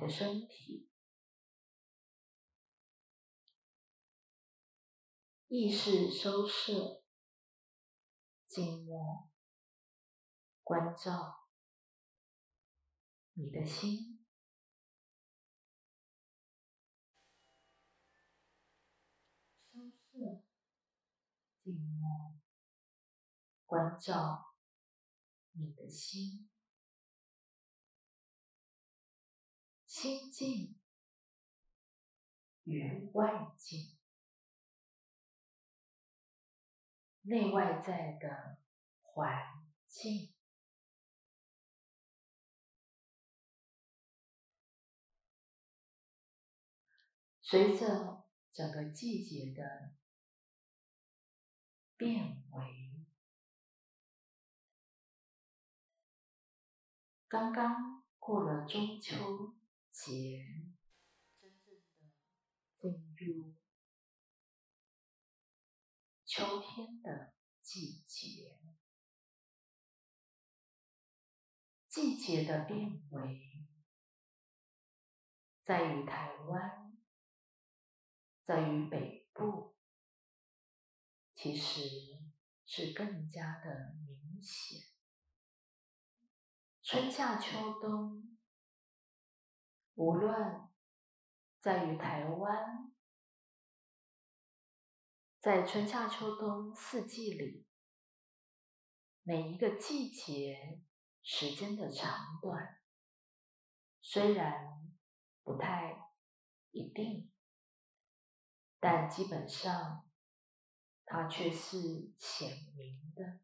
的身体，意识收摄，静默，关照你的心，收摄，静默，关照你的心。心境与外境、内外在的环境，随着整个季节的变为，刚刚过了中秋。节真正的进入秋天的季节，季节的变为，在于台湾，在于北部，其实是更加的明显。春夏秋冬。无论在于台湾，在春夏秋冬四季里，每一个季节时间的长短，虽然不太一定，但基本上它却是显明的。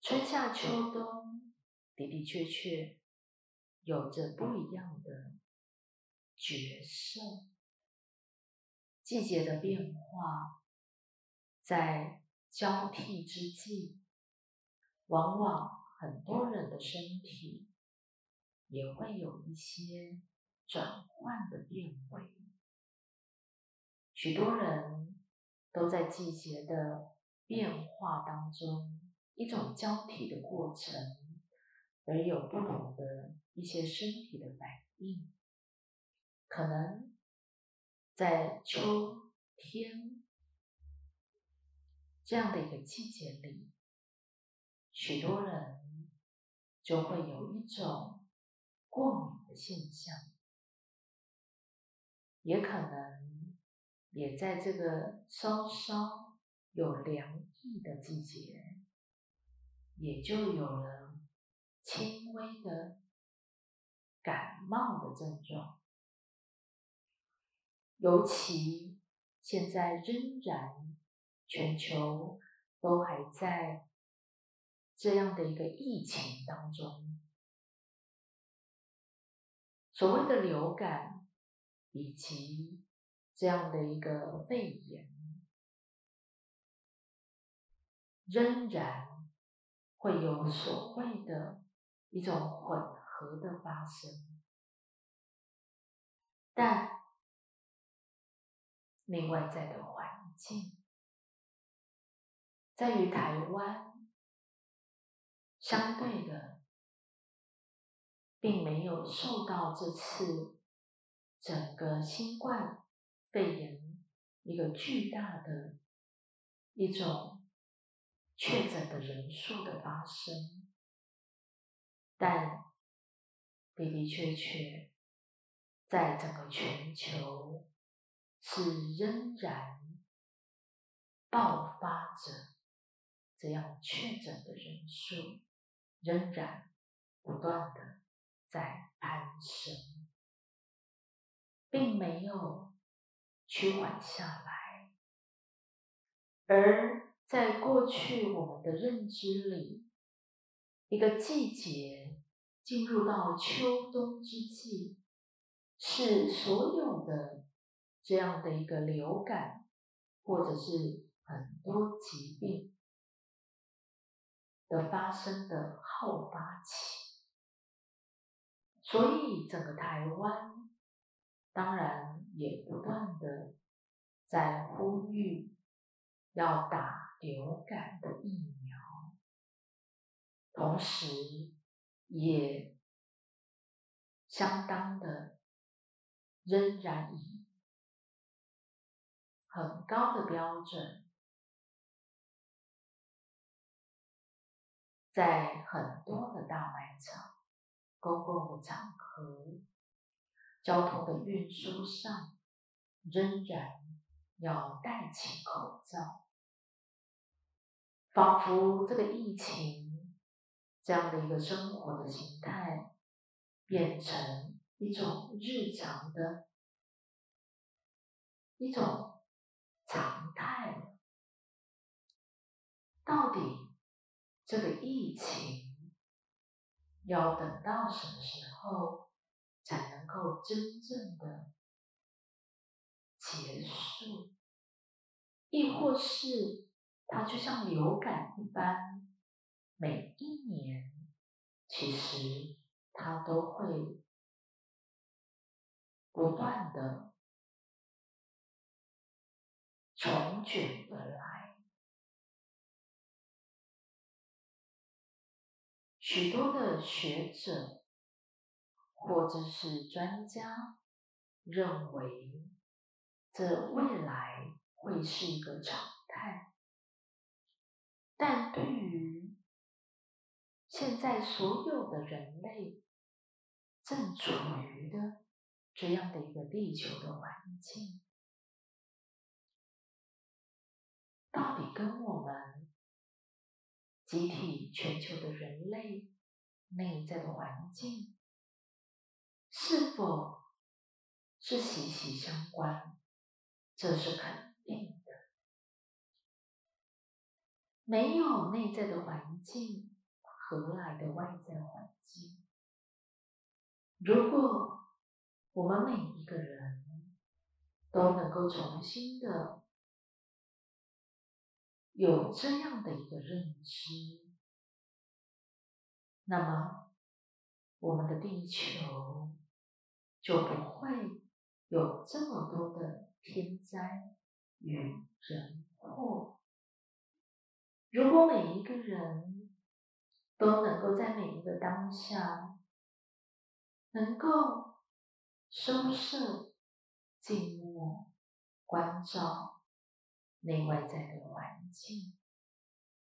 春夏秋冬的的确确。有着不一样的角色，季节的变化，在交替之际，往往很多人的身体也会有一些转换的变为。许多人都在季节的变化当中，一种交替的过程，而有不同的。一些身体的反应，可能在秋天这样的一个季节里，许多人就会有一种过敏的现象，也可能也在这个稍稍有凉意的季节，也就有了轻微的。感冒的症状，尤其现在仍然全球都还在这样的一个疫情当中，所谓的流感以及这样的一个肺炎，仍然会有所谓的一种混。合的发生，但内外在的环境，在于台湾，相对的，并没有受到这次整个新冠肺炎一个巨大的一种确诊的人数的发生，但。的的确确，在整个全球是仍然爆发着这样确诊的人数，仍然不断的在攀升，并没有趋缓下来。而在过去我们的认知里，一个季节。进入到秋冬之际，是所有的这样的一个流感，或者是很多疾病的发生的好发期。所以整个台湾，当然也不断的在呼吁要打流感的疫苗，同时。也相当的，仍然以很高的标准，在很多的大卖场、公共场合、交通的运输上，仍然要戴起口罩，仿佛这个疫情这样的一个生活的形态。变成一种日常的一种常态。到底这个疫情要等到什么时候才能够真正的结束？亦或是它就像流感一般，每一年其实。它都会不断的重卷而来，许多的学者或者是专家认为，这未来会是一个常态，但对于现在所有的人类。正处于的这样的一个地球的环境，到底跟我们集体全球的人类内在的环境是否是息息相关？这是肯定的。没有内在的环境，何来的外在环境？如果我们每一个人都能够重新的有这样的一个认知，那么我们的地球就不会有这么多的天灾与人祸。如果每一个人都能够在每一个当下，能够收摄、静默、关照内外在的环境，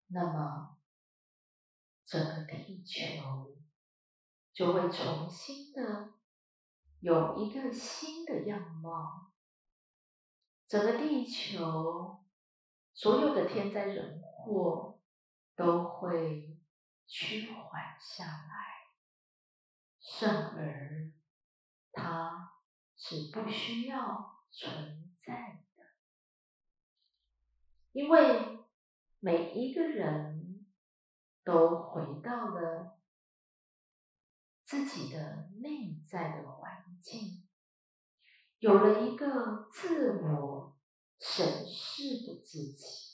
那么整个地球就会重新的有一个新的样貌。整个地球所有的天灾人祸都会趋缓下来。甚而，它是不需要存在的，因为每一个人都回到了自己的内在的环境，有了一个自我审视的自己。